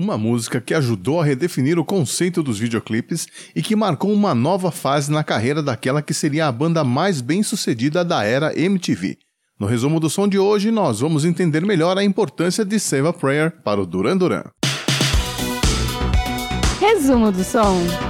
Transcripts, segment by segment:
uma música que ajudou a redefinir o conceito dos videoclipes e que marcou uma nova fase na carreira daquela que seria a banda mais bem-sucedida da era MTV. No resumo do som de hoje, nós vamos entender melhor a importância de Save a Prayer para o Duran Duran. Resumo do som.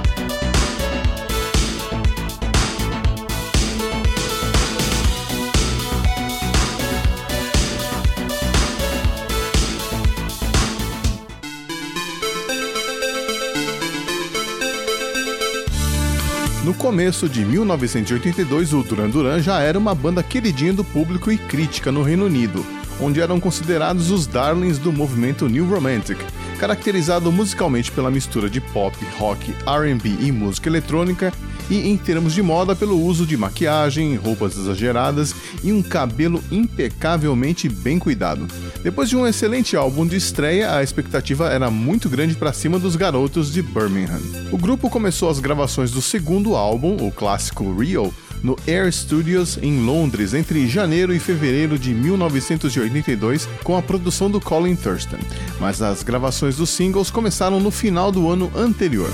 No começo de 1982, o Duran Duran já era uma banda queridinha do público e crítica no Reino Unido, onde eram considerados os darlings do movimento New Romantic, caracterizado musicalmente pela mistura de pop, rock, R&B e música eletrônica, e em termos de moda pelo uso de maquiagem, roupas exageradas e um cabelo impecavelmente bem cuidado. Depois de um excelente álbum de estreia, a expectativa era muito grande para cima dos garotos de Birmingham. O grupo começou as gravações do segundo álbum, o clássico Rio, no Air Studios em Londres entre janeiro e fevereiro de 1982 com a produção do Colin Thurston, mas as gravações dos singles começaram no final do ano anterior.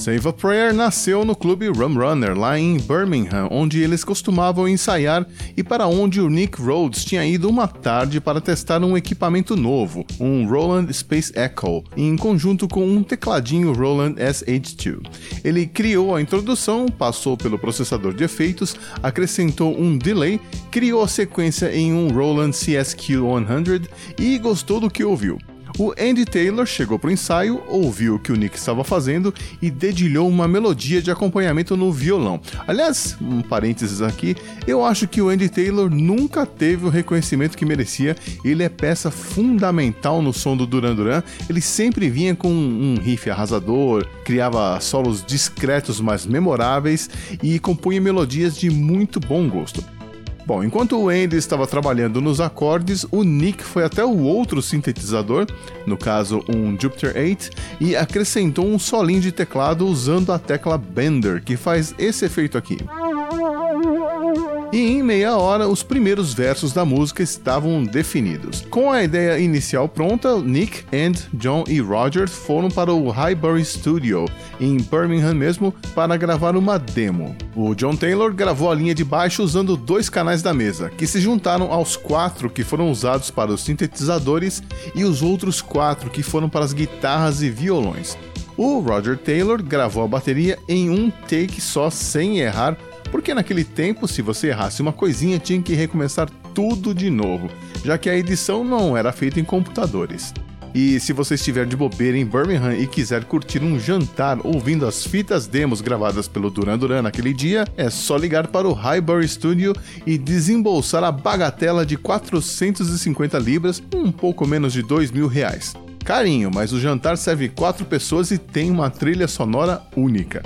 Save a Prayer nasceu no clube Rum Runner, lá em Birmingham, onde eles costumavam ensaiar e para onde o Nick Rhodes tinha ido uma tarde para testar um equipamento novo, um Roland Space Echo, em conjunto com um tecladinho Roland SH2. Ele criou a introdução, passou pelo processador de efeitos, acrescentou um delay, criou a sequência em um Roland CSQ100 e gostou do que ouviu. O Andy Taylor chegou para o ensaio, ouviu o que o Nick estava fazendo e dedilhou uma melodia de acompanhamento no violão. Aliás, um parênteses aqui, eu acho que o Andy Taylor nunca teve o reconhecimento que merecia. Ele é peça fundamental no som do Duran Duran. Ele sempre vinha com um riff arrasador, criava solos discretos mas memoráveis e compunha melodias de muito bom gosto. Bom, enquanto o Andy estava trabalhando nos acordes, o Nick foi até o outro sintetizador, no caso um Jupiter 8, e acrescentou um solinho de teclado usando a tecla Bender, que faz esse efeito aqui. E em meia hora, os primeiros versos da música estavam definidos. Com a ideia inicial pronta, Nick, And, John e Roger foram para o Highbury Studio, em Birmingham mesmo, para gravar uma demo. O John Taylor gravou a linha de baixo usando dois canais da mesa, que se juntaram aos quatro que foram usados para os sintetizadores e os outros quatro que foram para as guitarras e violões. O Roger Taylor gravou a bateria em um take só sem errar porque naquele tempo, se você errasse uma coisinha, tinha que recomeçar tudo de novo, já que a edição não era feita em computadores. E se você estiver de bobeira em Birmingham e quiser curtir um jantar ouvindo as fitas demos gravadas pelo Duran Duran naquele dia, é só ligar para o Highbury Studio e desembolsar a bagatela de 450 libras, um pouco menos de 2 mil reais. Carinho, mas o jantar serve quatro pessoas e tem uma trilha sonora única.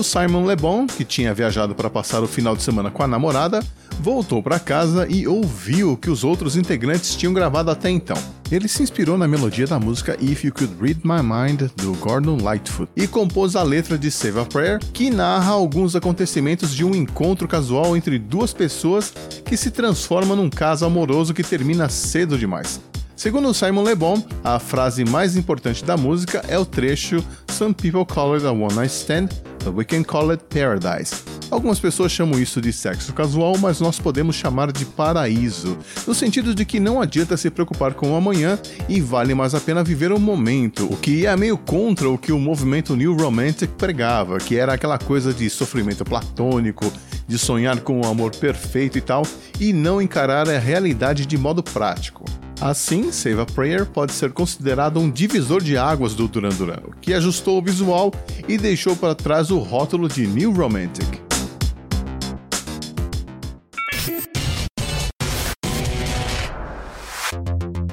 O Simon Le Bon, que tinha viajado para passar o final de semana com a namorada, voltou para casa e ouviu o que os outros integrantes tinham gravado até então. Ele se inspirou na melodia da música If You Could Read My Mind do Gordon Lightfoot e compôs a letra de Save a Prayer, que narra alguns acontecimentos de um encontro casual entre duas pessoas que se transforma num caso amoroso que termina cedo demais. Segundo Simon Le Bon, a frase mais importante da música é o trecho Some people call it a one night stand, but we can call it paradise. Algumas pessoas chamam isso de sexo casual, mas nós podemos chamar de paraíso, no sentido de que não adianta se preocupar com o amanhã e vale mais a pena viver o momento, o que é meio contra o que o movimento New Romantic pregava, que era aquela coisa de sofrimento platônico, de sonhar com o amor perfeito e tal, e não encarar a realidade de modo prático. Assim, Save a Prayer pode ser considerado um divisor de águas do Duran Duran, que ajustou o visual e deixou para trás o rótulo de New Romantic.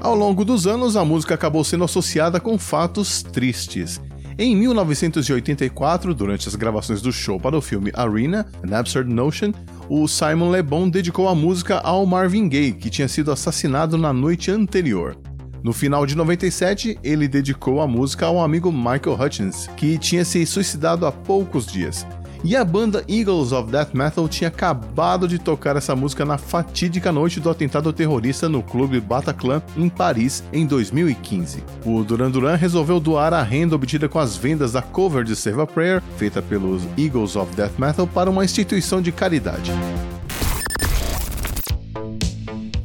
Ao longo dos anos, a música acabou sendo associada com fatos tristes. Em 1984, durante as gravações do show para o filme Arena, An Absurd Notion, o Simon Le Bon dedicou a música ao Marvin Gaye, que tinha sido assassinado na noite anterior. No final de 97, ele dedicou a música ao amigo Michael Hutchins, que tinha se suicidado há poucos dias. E a banda Eagles of Death Metal tinha acabado de tocar essa música na fatídica noite do atentado terrorista no clube Bataclan, em Paris, em 2015. O Duran Duran resolveu doar a renda obtida com as vendas da cover de Save a Prayer, feita pelos Eagles of Death Metal, para uma instituição de caridade.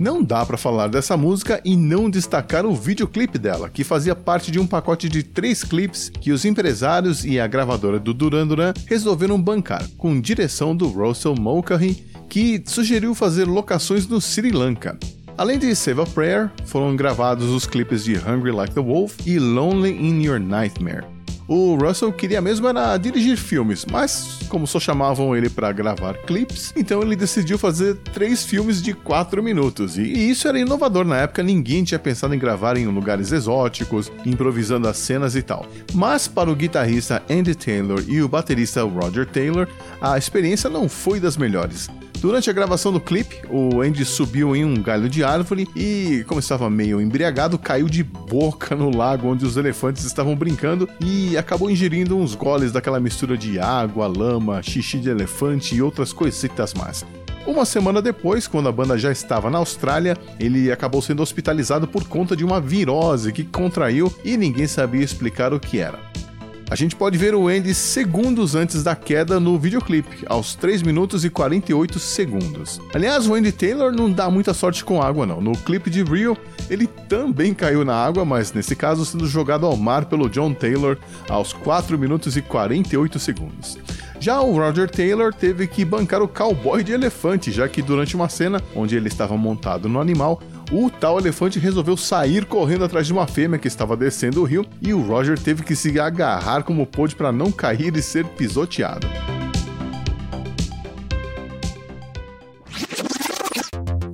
Não dá para falar dessa música e não destacar o videoclipe dela, que fazia parte de um pacote de três clipes que os empresários e a gravadora do Duran Duran resolveram bancar, com direção do Russell Mulcahy, que sugeriu fazer locações no Sri Lanka. Além de Save a Prayer, foram gravados os clipes de Hungry Like the Wolf e Lonely in Your Nightmare. O Russell queria mesmo era dirigir filmes, mas como só chamavam ele para gravar clipes, então ele decidiu fazer três filmes de quatro minutos. E isso era inovador na época, ninguém tinha pensado em gravar em lugares exóticos, improvisando as cenas e tal. Mas para o guitarrista Andy Taylor e o baterista Roger Taylor, a experiência não foi das melhores. Durante a gravação do clipe, o Andy subiu em um galho de árvore e, como estava meio embriagado, caiu de boca no lago onde os elefantes estavam brincando e acabou ingerindo uns goles daquela mistura de água, lama, xixi de elefante e outras coisitas mais. Uma semana depois, quando a banda já estava na Austrália, ele acabou sendo hospitalizado por conta de uma virose que contraiu e ninguém sabia explicar o que era. A gente pode ver o Andy segundos antes da queda no videoclipe, aos 3 minutos e 48 segundos. Aliás, o Andy Taylor não dá muita sorte com água não. No clipe de Rio, ele também caiu na água, mas nesse caso sendo jogado ao mar pelo John Taylor aos 4 minutos e 48 segundos. Já o Roger Taylor teve que bancar o cowboy de elefante, já que durante uma cena onde ele estava montado no animal, o tal elefante resolveu sair correndo atrás de uma fêmea que estava descendo o rio e o Roger teve que se agarrar como pôde para não cair e ser pisoteado.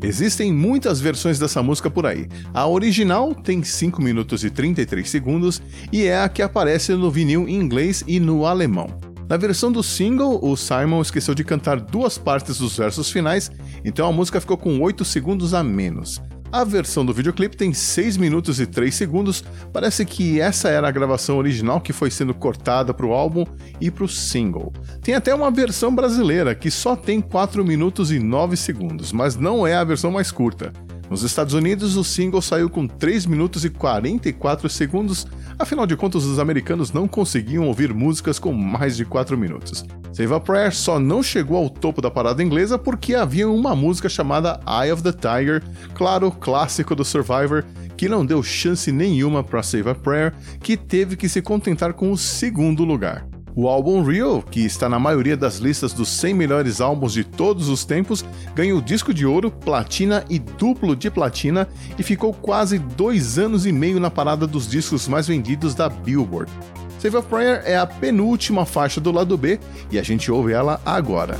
Existem muitas versões dessa música por aí. A original tem 5 minutos e 33 segundos e é a que aparece no vinil em inglês e no alemão. Na versão do single, o Simon esqueceu de cantar duas partes dos versos finais, então a música ficou com 8 segundos a menos. A versão do videoclipe tem 6 minutos e 3 segundos. Parece que essa era a gravação original que foi sendo cortada para o álbum e para o single. Tem até uma versão brasileira que só tem 4 minutos e 9 segundos, mas não é a versão mais curta. Nos Estados Unidos, o single saiu com 3 minutos e 44 segundos, afinal de contas, os americanos não conseguiam ouvir músicas com mais de 4 minutos. Save a Prayer só não chegou ao topo da parada inglesa porque havia uma música chamada Eye of the Tiger, claro, clássico do Survivor, que não deu chance nenhuma para Save a Prayer, que teve que se contentar com o segundo lugar. O álbum Real, que está na maioria das listas dos 100 melhores álbuns de todos os tempos, ganhou disco de ouro, platina e duplo de platina e ficou quase dois anos e meio na parada dos discos mais vendidos da Billboard. Save a Prayer é a penúltima faixa do lado B e a gente ouve ela agora.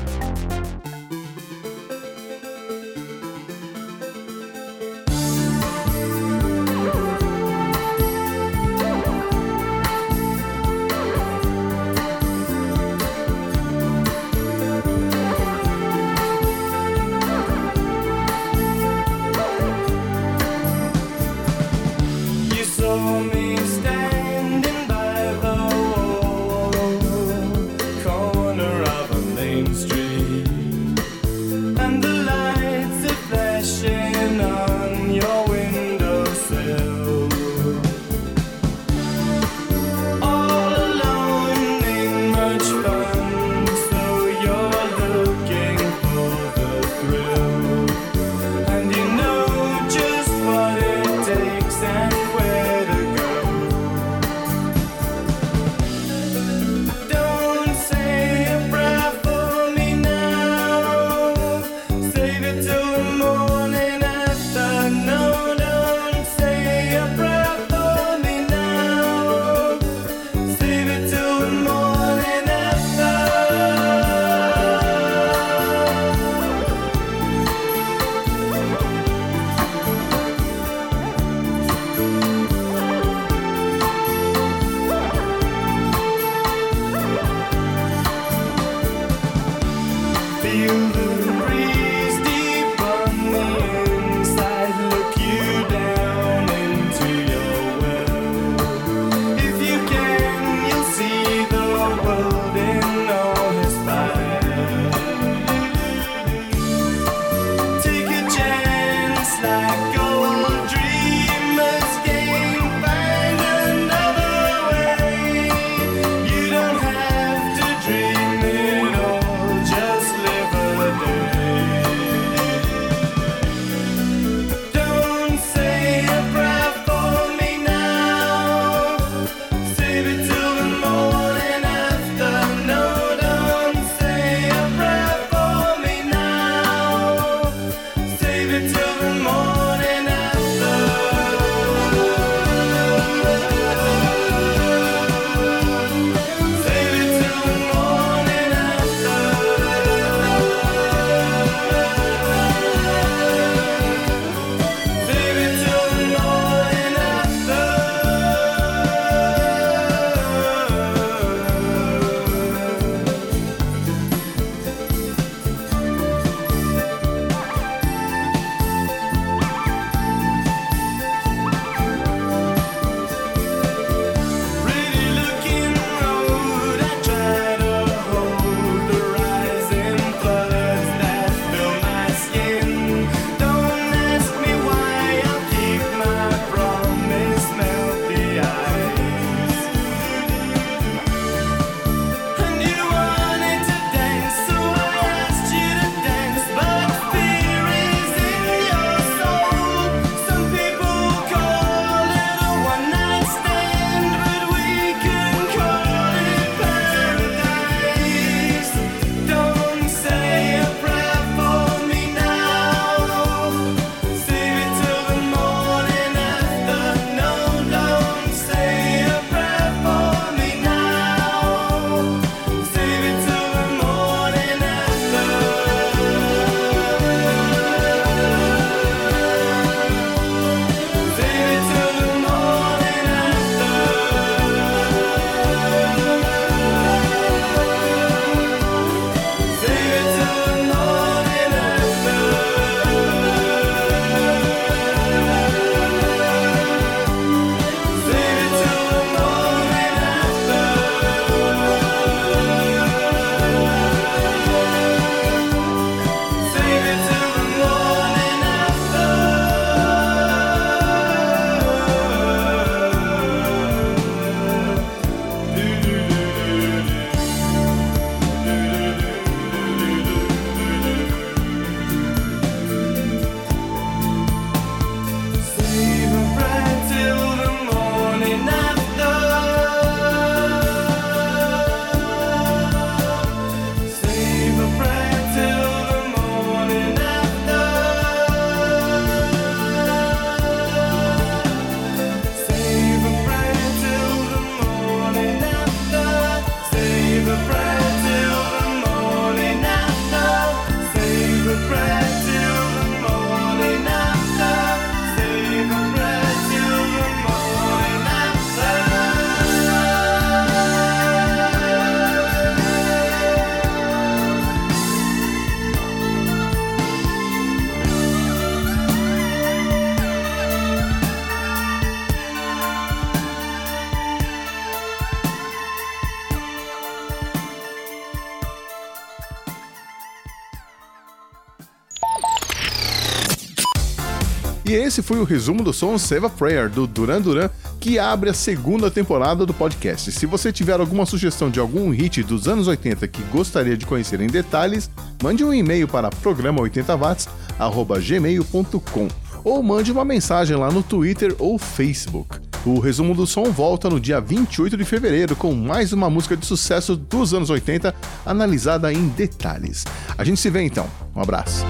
E esse foi o resumo do som Save a Prayer do Duran Duran, que abre a segunda temporada do podcast. Se você tiver alguma sugestão de algum hit dos anos 80 que gostaria de conhecer em detalhes, mande um e-mail para programa80watts@gmail.com ou mande uma mensagem lá no Twitter ou Facebook. O resumo do som volta no dia 28 de fevereiro com mais uma música de sucesso dos anos 80 analisada em detalhes. A gente se vê então. Um abraço.